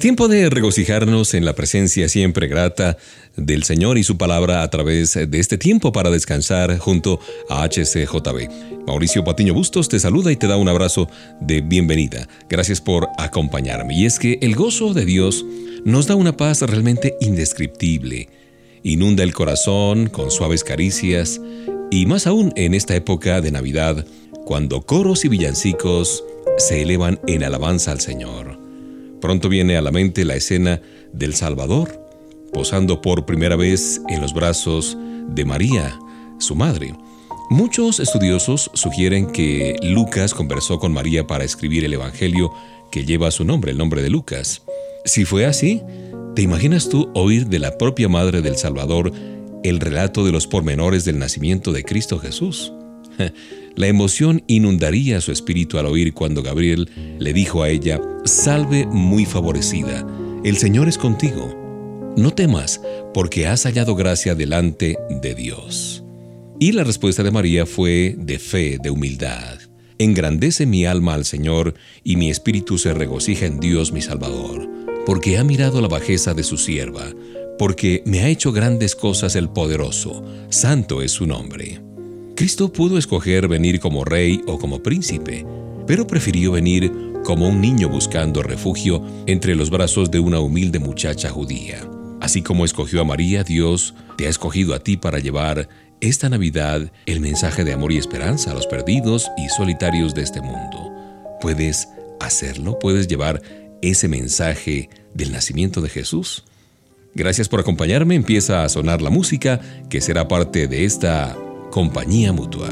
Es tiempo de regocijarnos en la presencia siempre grata del Señor y su palabra a través de este tiempo para descansar junto a HCJB. Mauricio Patiño Bustos te saluda y te da un abrazo de bienvenida. Gracias por acompañarme. Y es que el gozo de Dios nos da una paz realmente indescriptible. Inunda el corazón con suaves caricias y más aún en esta época de Navidad, cuando coros y villancicos se elevan en alabanza al Señor. Pronto viene a la mente la escena del Salvador, posando por primera vez en los brazos de María, su madre. Muchos estudiosos sugieren que Lucas conversó con María para escribir el Evangelio que lleva su nombre, el nombre de Lucas. Si fue así, ¿te imaginas tú oír de la propia Madre del Salvador el relato de los pormenores del nacimiento de Cristo Jesús? La emoción inundaría su espíritu al oír cuando Gabriel le dijo a ella, Salve muy favorecida, el Señor es contigo. No temas, porque has hallado gracia delante de Dios. Y la respuesta de María fue de fe, de humildad. Engrandece mi alma al Señor, y mi espíritu se regocija en Dios mi Salvador, porque ha mirado la bajeza de su sierva, porque me ha hecho grandes cosas el poderoso, santo es su nombre. Cristo pudo escoger venir como rey o como príncipe, pero prefirió venir como un niño buscando refugio entre los brazos de una humilde muchacha judía. Así como escogió a María, Dios te ha escogido a ti para llevar esta Navidad el mensaje de amor y esperanza a los perdidos y solitarios de este mundo. ¿Puedes hacerlo? ¿Puedes llevar ese mensaje del nacimiento de Jesús? Gracias por acompañarme. Empieza a sonar la música que será parte de esta Compañía Mutua.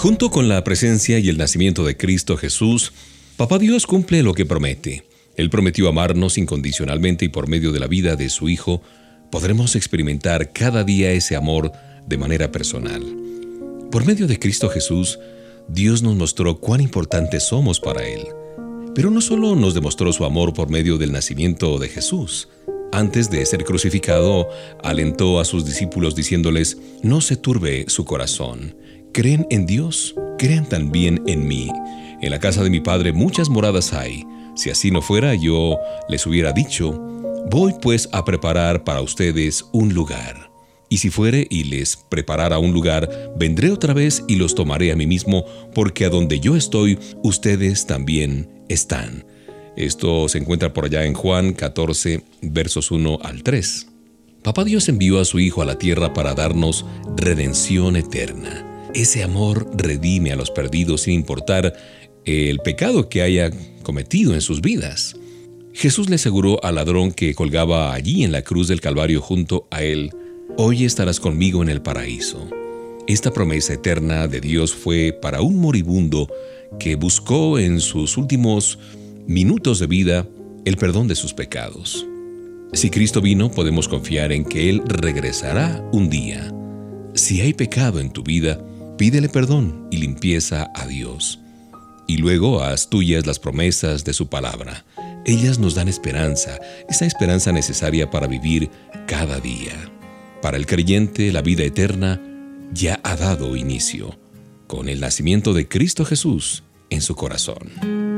Junto con la presencia y el nacimiento de Cristo Jesús, Papá Dios cumple lo que promete. Él prometió amarnos incondicionalmente y por medio de la vida de su Hijo podremos experimentar cada día ese amor de manera personal. Por medio de Cristo Jesús, Dios nos mostró cuán importantes somos para Él. Pero no solo nos demostró su amor por medio del nacimiento de Jesús. Antes de ser crucificado, alentó a sus discípulos diciéndoles, no se turbe su corazón. Creen en Dios, crean también en mí. En la casa de mi Padre muchas moradas hay. Si así no fuera, yo les hubiera dicho, voy pues a preparar para ustedes un lugar. Y si fuere y les preparara un lugar, vendré otra vez y los tomaré a mí mismo, porque a donde yo estoy, ustedes también están. Esto se encuentra por allá en Juan 14, versos 1 al 3. Papá Dios envió a su Hijo a la tierra para darnos redención eterna. Ese amor redime a los perdidos sin importar el pecado que haya cometido en sus vidas. Jesús le aseguró al ladrón que colgaba allí en la cruz del Calvario junto a él, Hoy estarás conmigo en el paraíso. Esta promesa eterna de Dios fue para un moribundo que buscó en sus últimos minutos de vida el perdón de sus pecados. Si Cristo vino, podemos confiar en que Él regresará un día. Si hay pecado en tu vida, pídele perdón y limpieza a Dios. Y luego haz tuyas las promesas de su palabra. Ellas nos dan esperanza, esa esperanza necesaria para vivir cada día. Para el creyente, la vida eterna ya ha dado inicio con el nacimiento de Cristo Jesús en su corazón.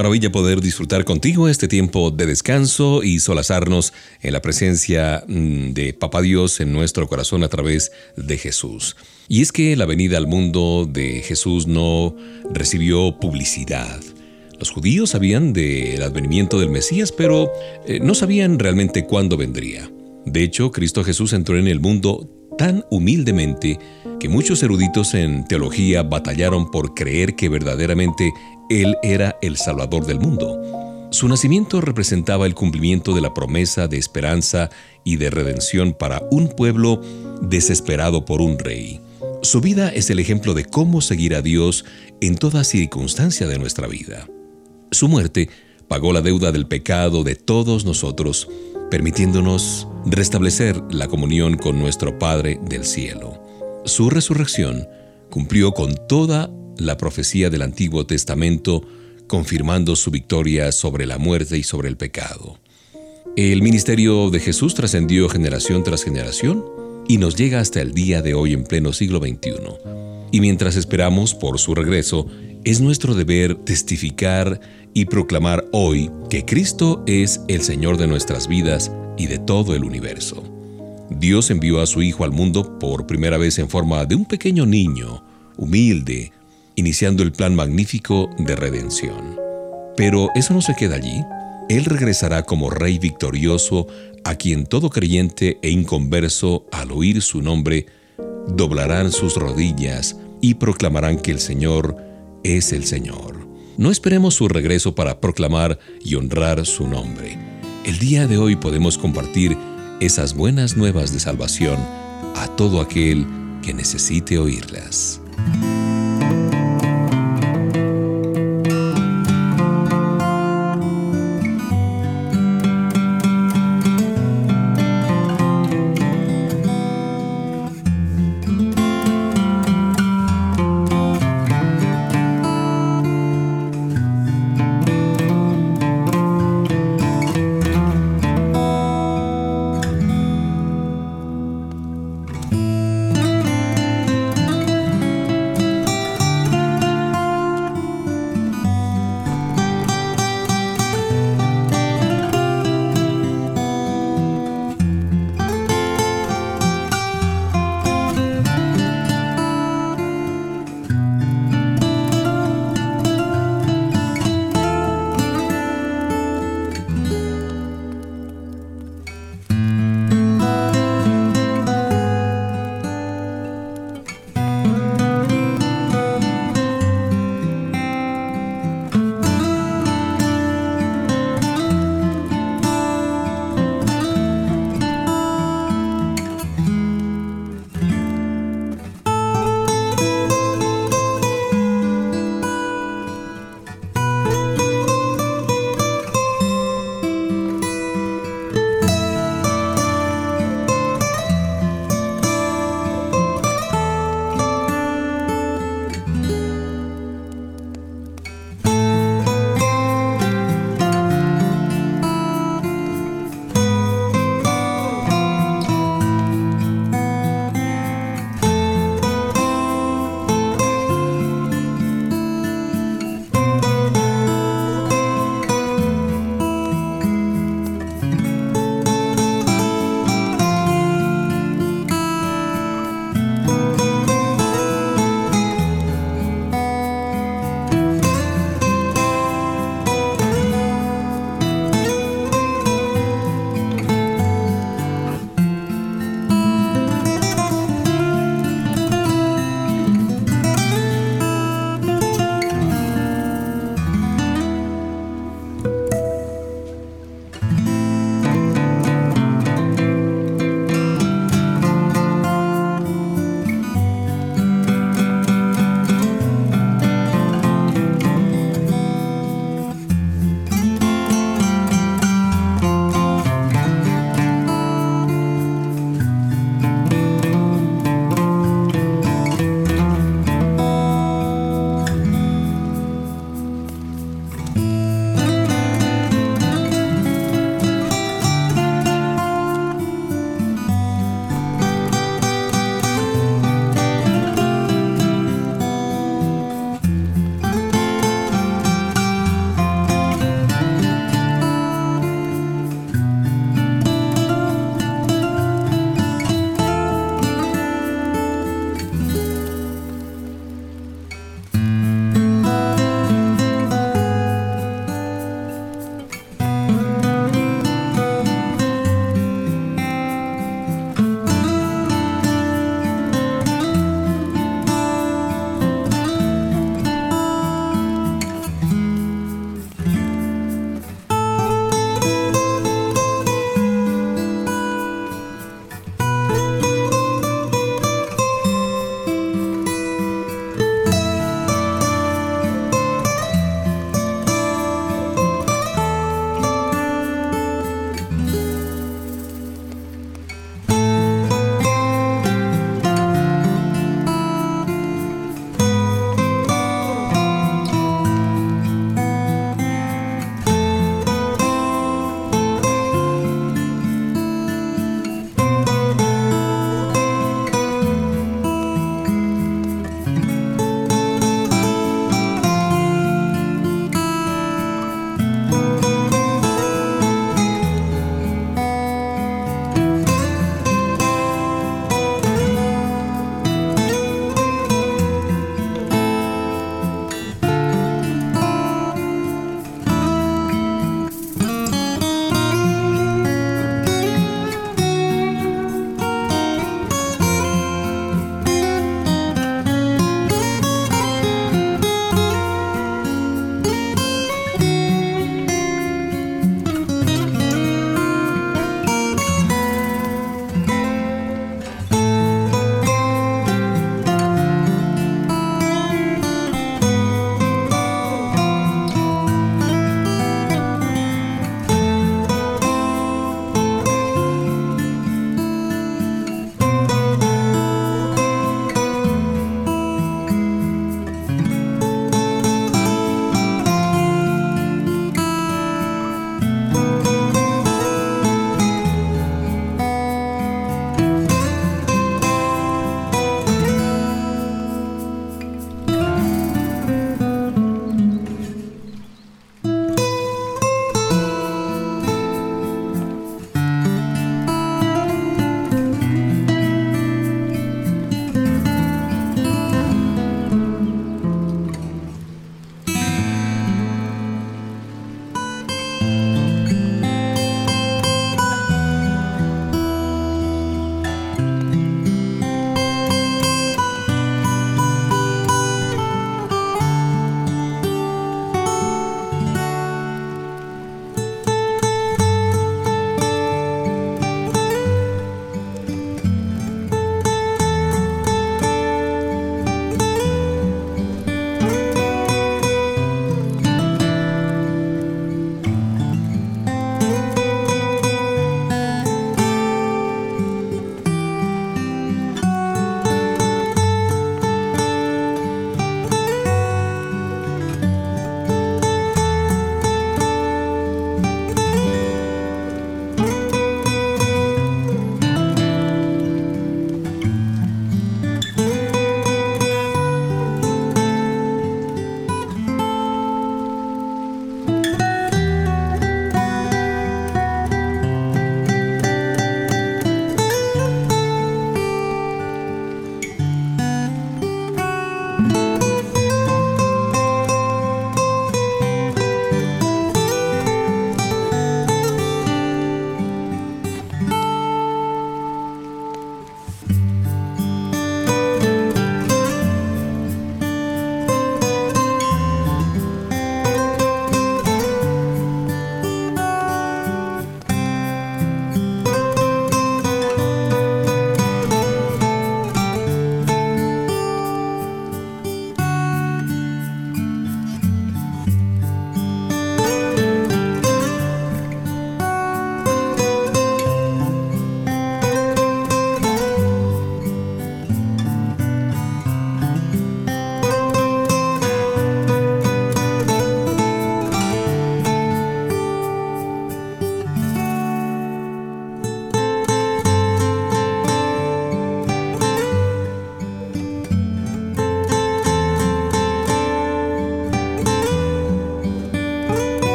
Maravilla poder disfrutar contigo este tiempo de descanso y solazarnos en la presencia mm, de Papá Dios en nuestro corazón a través de Jesús. Y es que la venida al mundo de Jesús no recibió publicidad. Los judíos sabían del advenimiento del Mesías, pero eh, no sabían realmente cuándo vendría. De hecho, Cristo Jesús entró en el mundo tan humildemente que muchos eruditos en teología batallaron por creer que verdaderamente Él era el Salvador del mundo. Su nacimiento representaba el cumplimiento de la promesa de esperanza y de redención para un pueblo desesperado por un rey. Su vida es el ejemplo de cómo seguir a Dios en toda circunstancia de nuestra vida. Su muerte pagó la deuda del pecado de todos nosotros, permitiéndonos restablecer la comunión con nuestro Padre del cielo. Su resurrección cumplió con toda la profecía del Antiguo Testamento, confirmando su victoria sobre la muerte y sobre el pecado. El ministerio de Jesús trascendió generación tras generación y nos llega hasta el día de hoy en pleno siglo XXI. Y mientras esperamos por su regreso, es nuestro deber testificar y proclamar hoy que Cristo es el Señor de nuestras vidas y de todo el universo. Dios envió a su Hijo al mundo por primera vez en forma de un pequeño niño, humilde, iniciando el plan magnífico de redención. Pero eso no se queda allí. Él regresará como Rey victorioso a quien todo creyente e inconverso, al oír su nombre, doblarán sus rodillas y proclamarán que el Señor es el Señor. No esperemos su regreso para proclamar y honrar su nombre. El día de hoy podemos compartir esas buenas nuevas de salvación a todo aquel que necesite oírlas.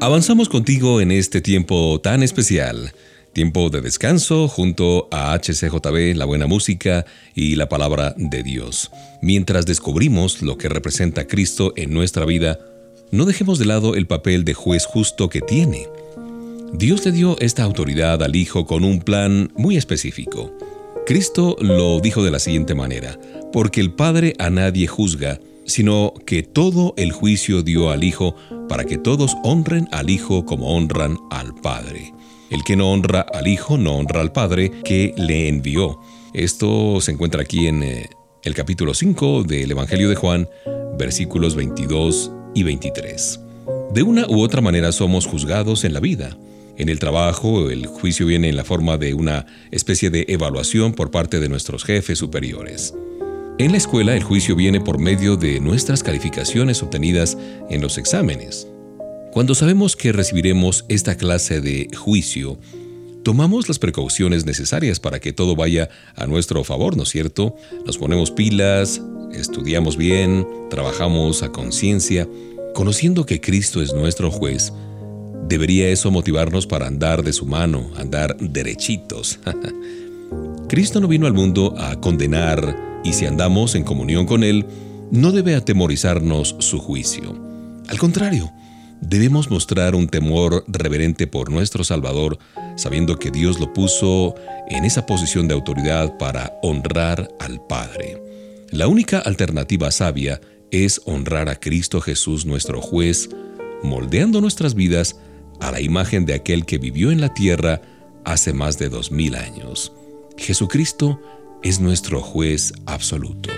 Avanzamos contigo en este tiempo tan especial, tiempo de descanso junto a HCJB, la buena música y la palabra de Dios. Mientras descubrimos lo que representa Cristo en nuestra vida, no dejemos de lado el papel de juez justo que tiene. Dios le dio esta autoridad al Hijo con un plan muy específico. Cristo lo dijo de la siguiente manera, porque el Padre a nadie juzga, sino que todo el juicio dio al Hijo para que todos honren al Hijo como honran al Padre. El que no honra al Hijo no honra al Padre que le envió. Esto se encuentra aquí en eh, el capítulo 5 del Evangelio de Juan, versículos 22 y 23. De una u otra manera somos juzgados en la vida. En el trabajo, el juicio viene en la forma de una especie de evaluación por parte de nuestros jefes superiores. En la escuela el juicio viene por medio de nuestras calificaciones obtenidas en los exámenes. Cuando sabemos que recibiremos esta clase de juicio, tomamos las precauciones necesarias para que todo vaya a nuestro favor, ¿no es cierto? Nos ponemos pilas, estudiamos bien, trabajamos a conciencia, conociendo que Cristo es nuestro juez. Debería eso motivarnos para andar de su mano, andar derechitos. Cristo no vino al mundo a condenar y si andamos en comunión con Él, no debe atemorizarnos su juicio. Al contrario, debemos mostrar un temor reverente por nuestro Salvador, sabiendo que Dios lo puso en esa posición de autoridad para honrar al Padre. La única alternativa sabia es honrar a Cristo Jesús nuestro juez, moldeando nuestras vidas a la imagen de aquel que vivió en la tierra hace más de dos mil años. Jesucristo es nuestro juez absoluto.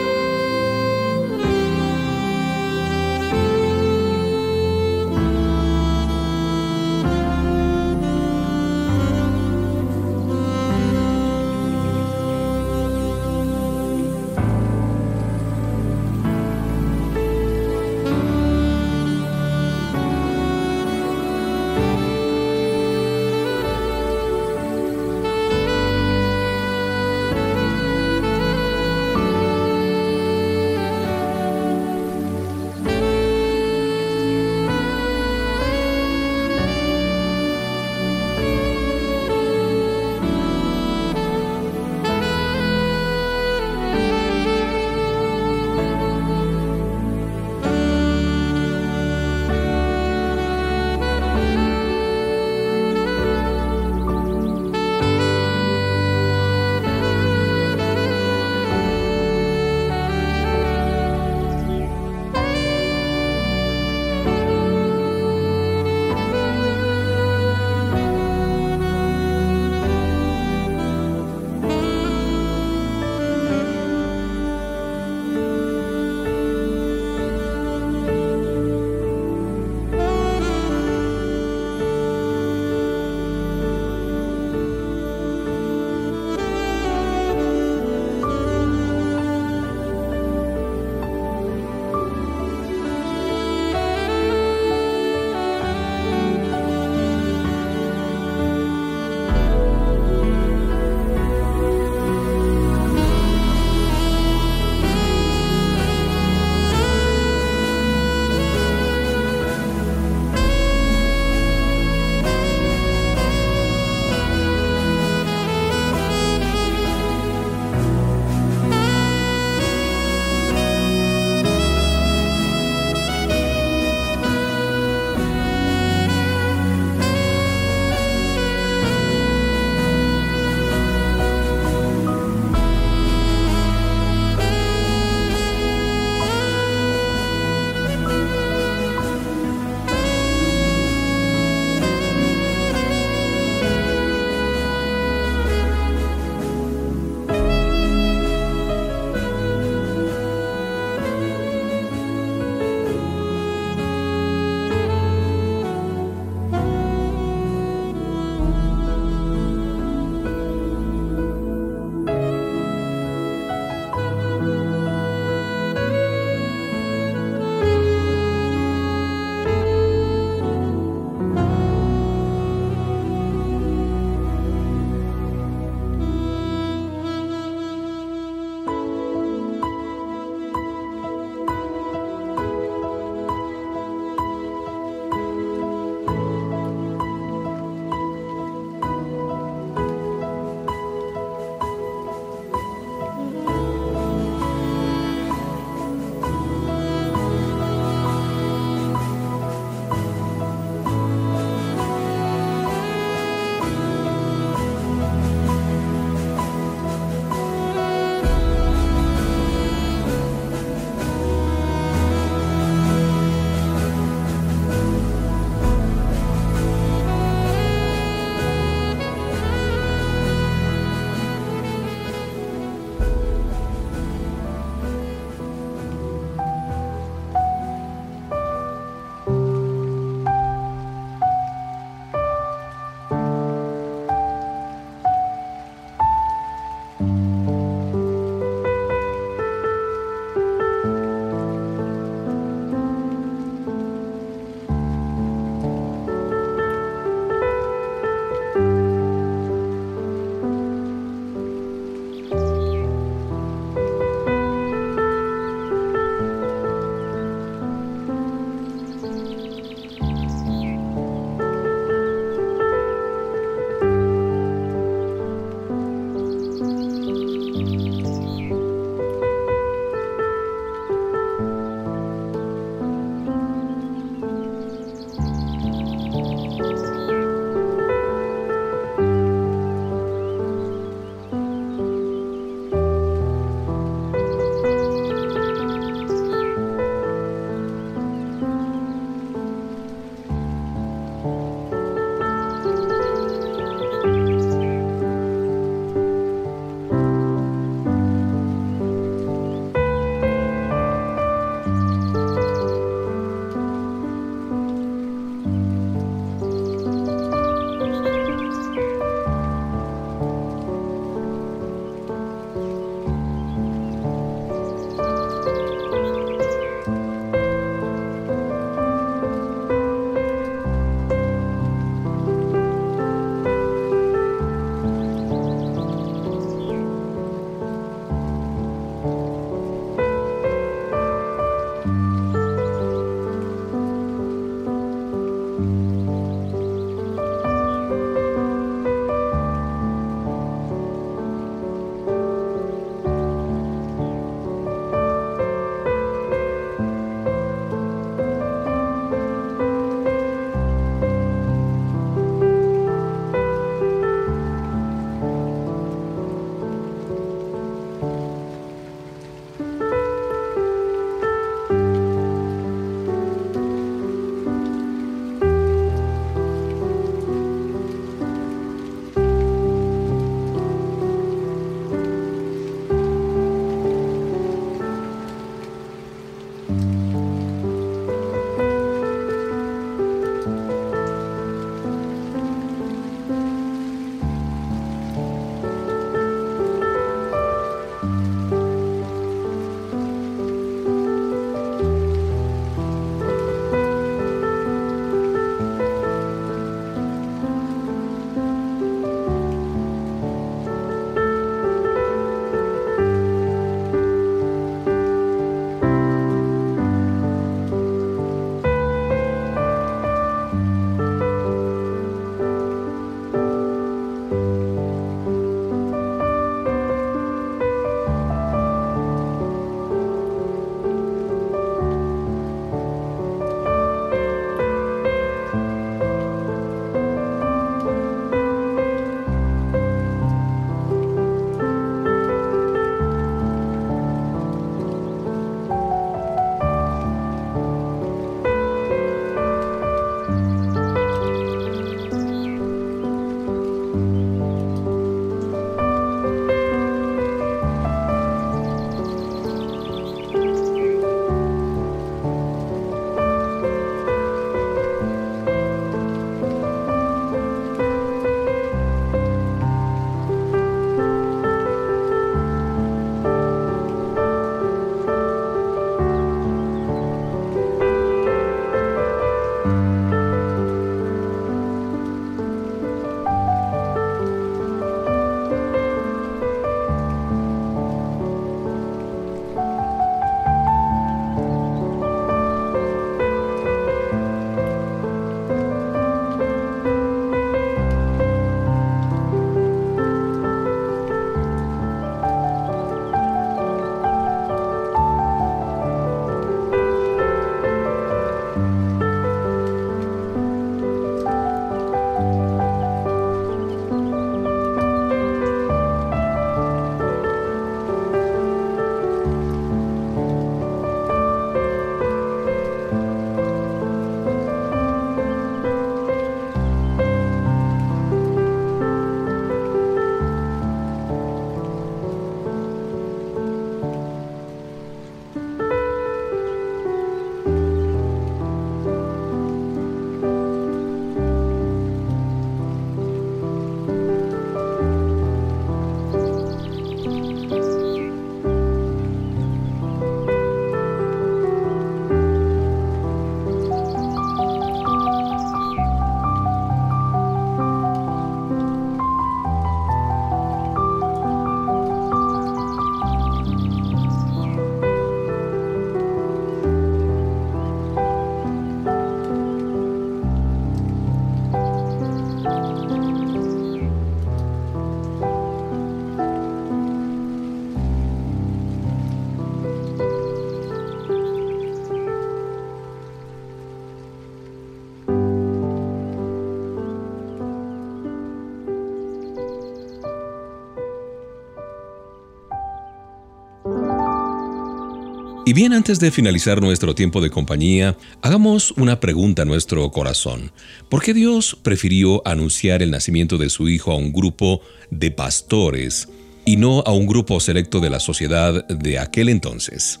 Y bien, antes de finalizar nuestro tiempo de compañía, hagamos una pregunta a nuestro corazón. ¿Por qué Dios prefirió anunciar el nacimiento de su Hijo a un grupo de pastores y no a un grupo selecto de la sociedad de aquel entonces?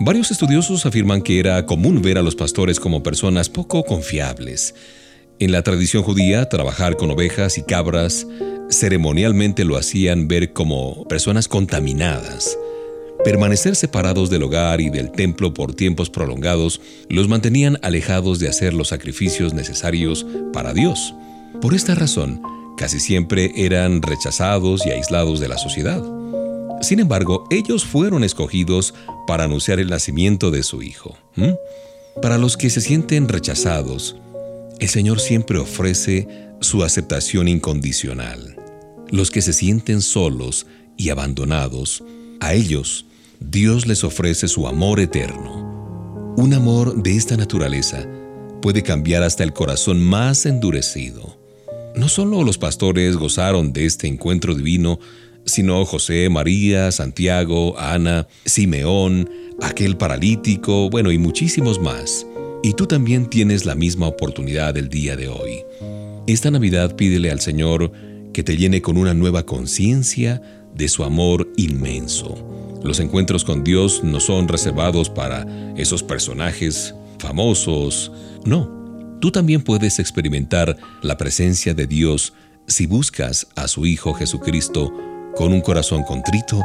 Varios estudiosos afirman que era común ver a los pastores como personas poco confiables. En la tradición judía, trabajar con ovejas y cabras ceremonialmente lo hacían ver como personas contaminadas. Permanecer separados del hogar y del templo por tiempos prolongados los mantenían alejados de hacer los sacrificios necesarios para Dios. Por esta razón, casi siempre eran rechazados y aislados de la sociedad. Sin embargo, ellos fueron escogidos para anunciar el nacimiento de su Hijo. Para los que se sienten rechazados, el Señor siempre ofrece su aceptación incondicional. Los que se sienten solos y abandonados, a ellos Dios les ofrece su amor eterno. Un amor de esta naturaleza puede cambiar hasta el corazón más endurecido. No solo los pastores gozaron de este encuentro divino, sino José, María, Santiago, Ana, Simeón, aquel paralítico, bueno, y muchísimos más. Y tú también tienes la misma oportunidad el día de hoy. Esta Navidad pídele al Señor que te llene con una nueva conciencia de su amor inmenso los encuentros con Dios no son reservados para esos personajes famosos. No, tú también puedes experimentar la presencia de Dios si buscas a su Hijo Jesucristo con un corazón contrito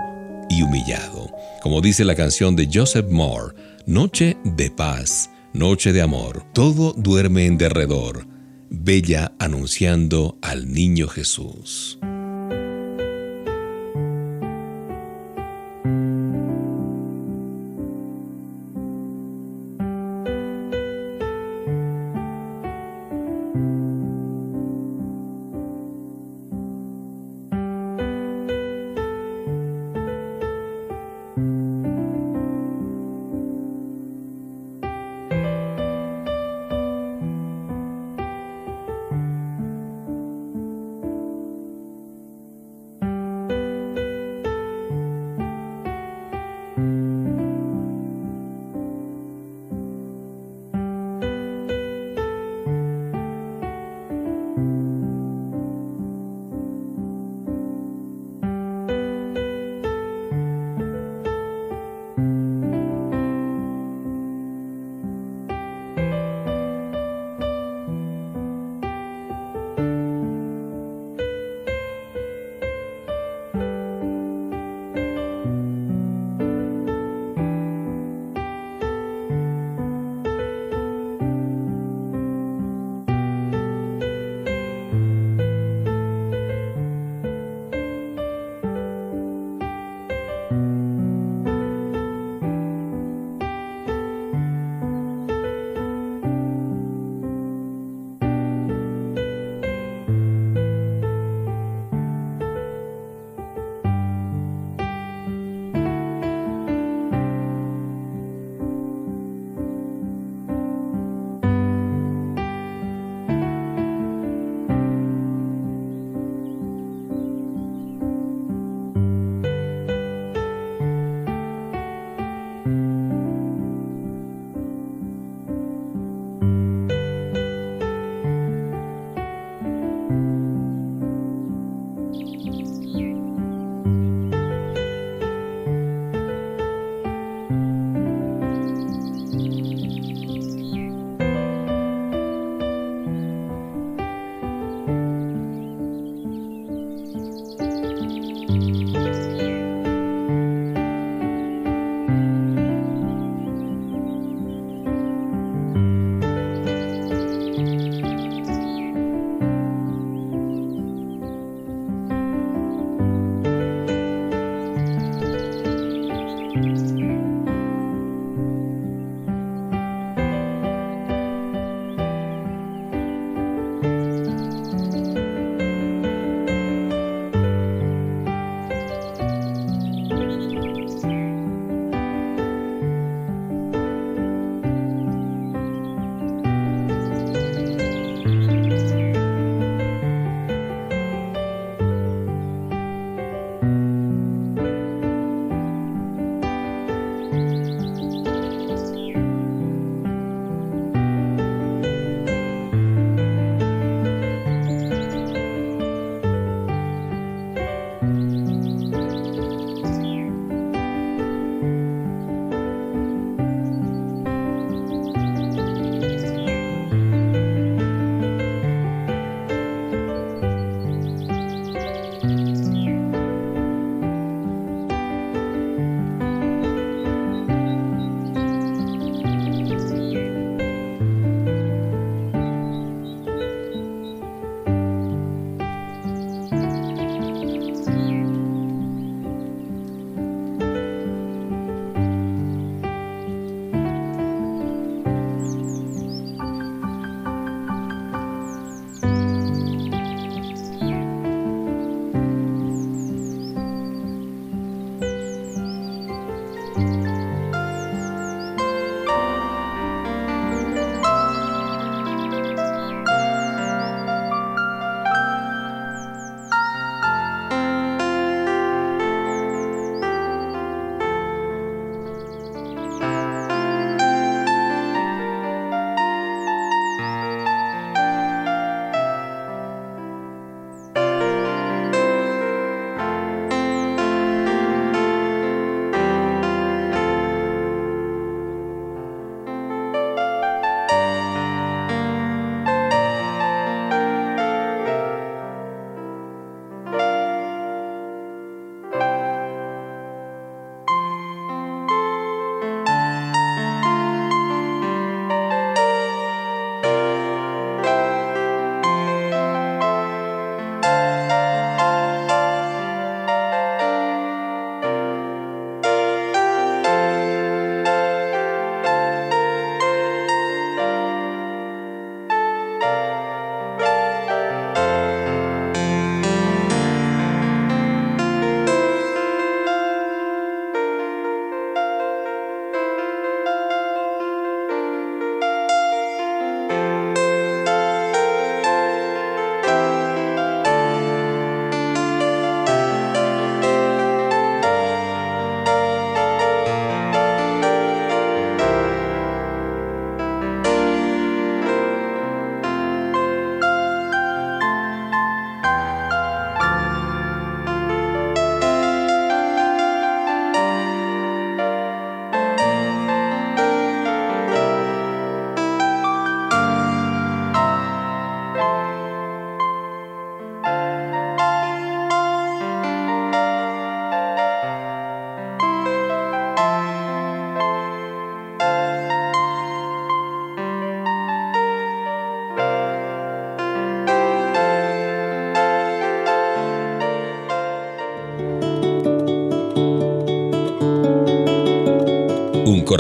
y humillado. Como dice la canción de Joseph Moore, Noche de paz, noche de amor, todo duerme en derredor, bella anunciando al niño Jesús.